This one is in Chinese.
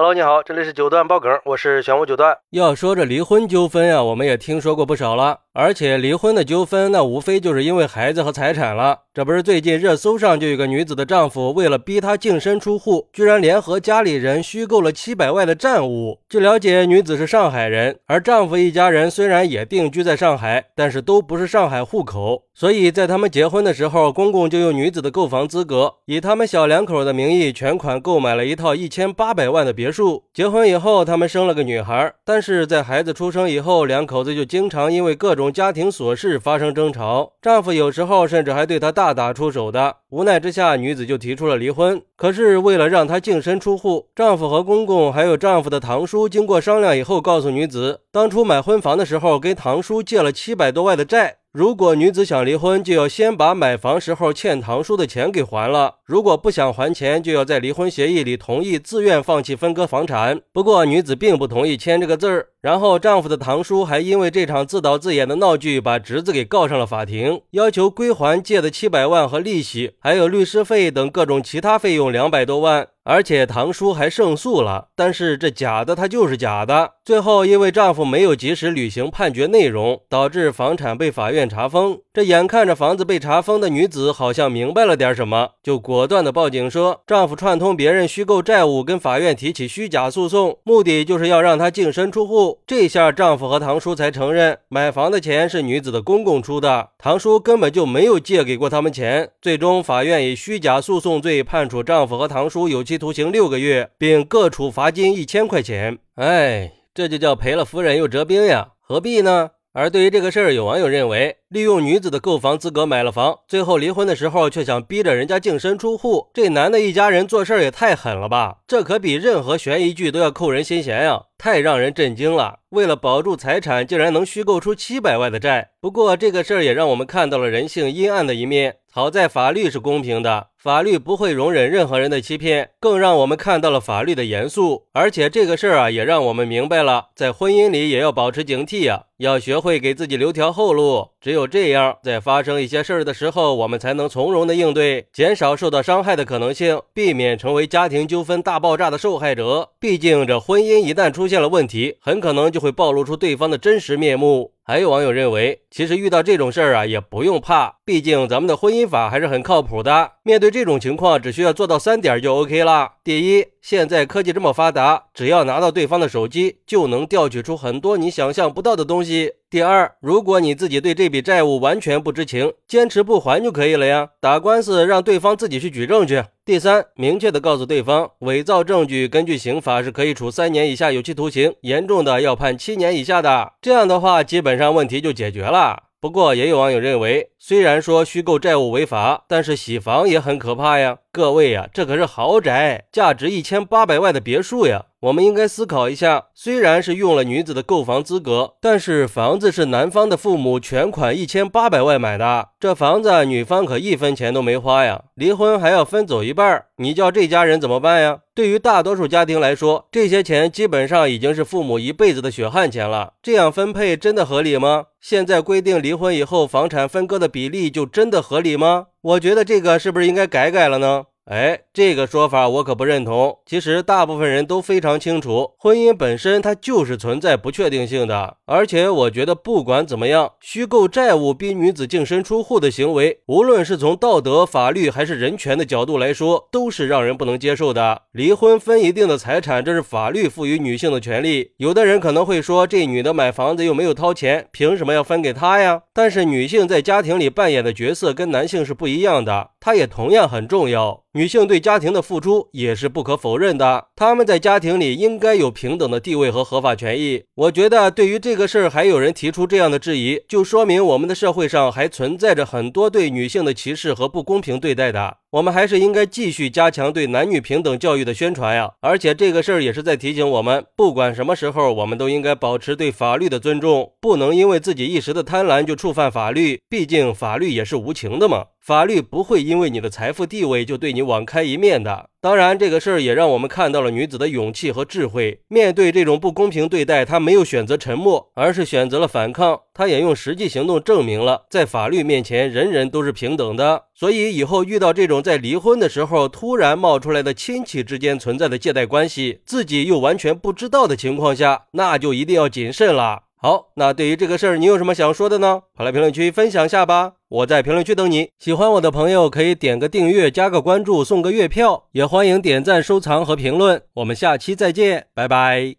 Hello，你好，这里是九段爆梗，我是玄武九段。要说这离婚纠纷啊，我们也听说过不少了。而且离婚的纠纷，那无非就是因为孩子和财产了。这不是最近热搜上就有个女子的丈夫为了逼她净身出户，居然联合家里人虚构了七百万的债务。据了解，女子是上海人，而丈夫一家人虽然也定居在上海，但是都不是上海户口。所以在他们结婚的时候，公公就用女子的购房资格，以他们小两口的名义全款购买了一套一千八百万的别墅。结婚以后，他们生了个女孩，但是在孩子出生以后，两口子就经常因为各种家庭琐事发生争吵，丈夫有时候甚至还对她大打出手的。无奈之下，女子就提出了离婚。可是为了让她净身出户，丈夫和公公还有丈夫的堂叔经过商量以后，告诉女子，当初买婚房的时候跟堂叔借了七百多万的债。如果女子想离婚，就要先把买房时候欠堂叔的钱给还了。如果不想还钱，就要在离婚协议里同意自愿放弃分割房产。不过女子并不同意签这个字儿。然后丈夫的堂叔还因为这场自导自演的闹剧，把侄子给告上了法庭，要求归还借的七百万和利息，还有律师费等各种其他费用两百多万。而且堂叔还胜诉了，但是这假的他就是假的。最后因为丈夫没有及时履行判决内容，导致房产被法院查封。这眼看着房子被查封的女子好像明白了点什么，就果断的报警说丈夫串通别人虚构债务，跟法院提起虚假诉讼，目的就是要让她净身出户。这下丈夫和堂叔才承认买房的钱是女子的公公出的，堂叔根本就没有借给过他们钱。最终法院以虚假诉讼罪判处丈夫和堂叔有期。徒刑六个月，并各处罚金一千块钱。哎，这就叫赔了夫人又折兵呀，何必呢？而对于这个事儿，有网友认为，利用女子的购房资格买了房，最后离婚的时候却想逼着人家净身出户，这男的一家人做事儿也太狠了吧！这可比任何悬疑剧都要扣人心弦呀，太让人震惊了。为了保住财产，竟然能虚构出七百万的债。不过这个事儿也让我们看到了人性阴暗的一面。好在法律是公平的，法律不会容忍任何人的欺骗，更让我们看到了法律的严肃。而且这个事儿啊，也让我们明白了，在婚姻里也要保持警惕呀，要学会给自己留条后路。只有这样，在发生一些事儿的时候，我们才能从容的应对，减少受到伤害的可能性，避免成为家庭纠纷大爆炸的受害者。毕竟，这婚姻一旦出现了问题，很可能就会暴露出对方的真实面目。还有网友认为，其实遇到这种事儿啊，也不用怕，毕竟咱们的婚姻法还是很靠谱的。面对这这种情况，只需要做到三点就 OK 了。第一，现在科技这么发达，只要拿到对方的手机，就能调取出很多你想象不到的东西。第二，如果你自己对这笔债务完全不知情，坚持不还就可以了呀，打官司让对方自己去举证去。第三，明确的告诉对方，伪造证据根据刑法是可以处三年以下有期徒刑，严重的要判七年以下的。这样的话，基本上问题就解决了。不过，也有网友认为，虽然说虚构债务违法，但是洗房也很可怕呀。各位呀，这可是豪宅，价值一千八百万的别墅呀。我们应该思考一下，虽然是用了女子的购房资格，但是房子是男方的父母全款一千八百万买的，这房子女方可一分钱都没花呀，离婚还要分走一半，你叫这家人怎么办呀？对于大多数家庭来说，这些钱基本上已经是父母一辈子的血汗钱了，这样分配真的合理吗？现在规定离婚以后房产分割的比例就真的合理吗？我觉得这个是不是应该改改了呢？哎，这个说法我可不认同。其实大部分人都非常清楚，婚姻本身它就是存在不确定性的。而且我觉得，不管怎么样，虚构债务逼女子净身出户的行为，无论是从道德、法律还是人权的角度来说，都是让人不能接受的。离婚分一定的财产，这是法律赋予女性的权利。有的人可能会说，这女的买房子又没有掏钱，凭什么要分给她呀？但是女性在家庭里扮演的角色跟男性是不一样的，她也同样很重要。女性对家庭的付出也是不可否认的，她们在家庭里应该有平等的地位和合法权益。我觉得，对于这个事儿还有人提出这样的质疑，就说明我们的社会上还存在着很多对女性的歧视和不公平对待的。我们还是应该继续加强对男女平等教育的宣传呀！而且这个事儿也是在提醒我们，不管什么时候，我们都应该保持对法律的尊重，不能因为自己一时的贪婪就触犯法律。毕竟法律也是无情的嘛。法律不会因为你的财富地位就对你网开一面的。当然，这个事儿也让我们看到了女子的勇气和智慧。面对这种不公平对待，她没有选择沉默，而是选择了反抗。她也用实际行动证明了，在法律面前，人人都是平等的。所以，以后遇到这种在离婚的时候突然冒出来的亲戚之间存在的借贷关系，自己又完全不知道的情况下，那就一定要谨慎了。好，那对于这个事儿，你有什么想说的呢？快来评论区分享下吧，我在评论区等你。喜欢我的朋友可以点个订阅、加个关注、送个月票，也欢迎点赞、收藏和评论。我们下期再见，拜拜。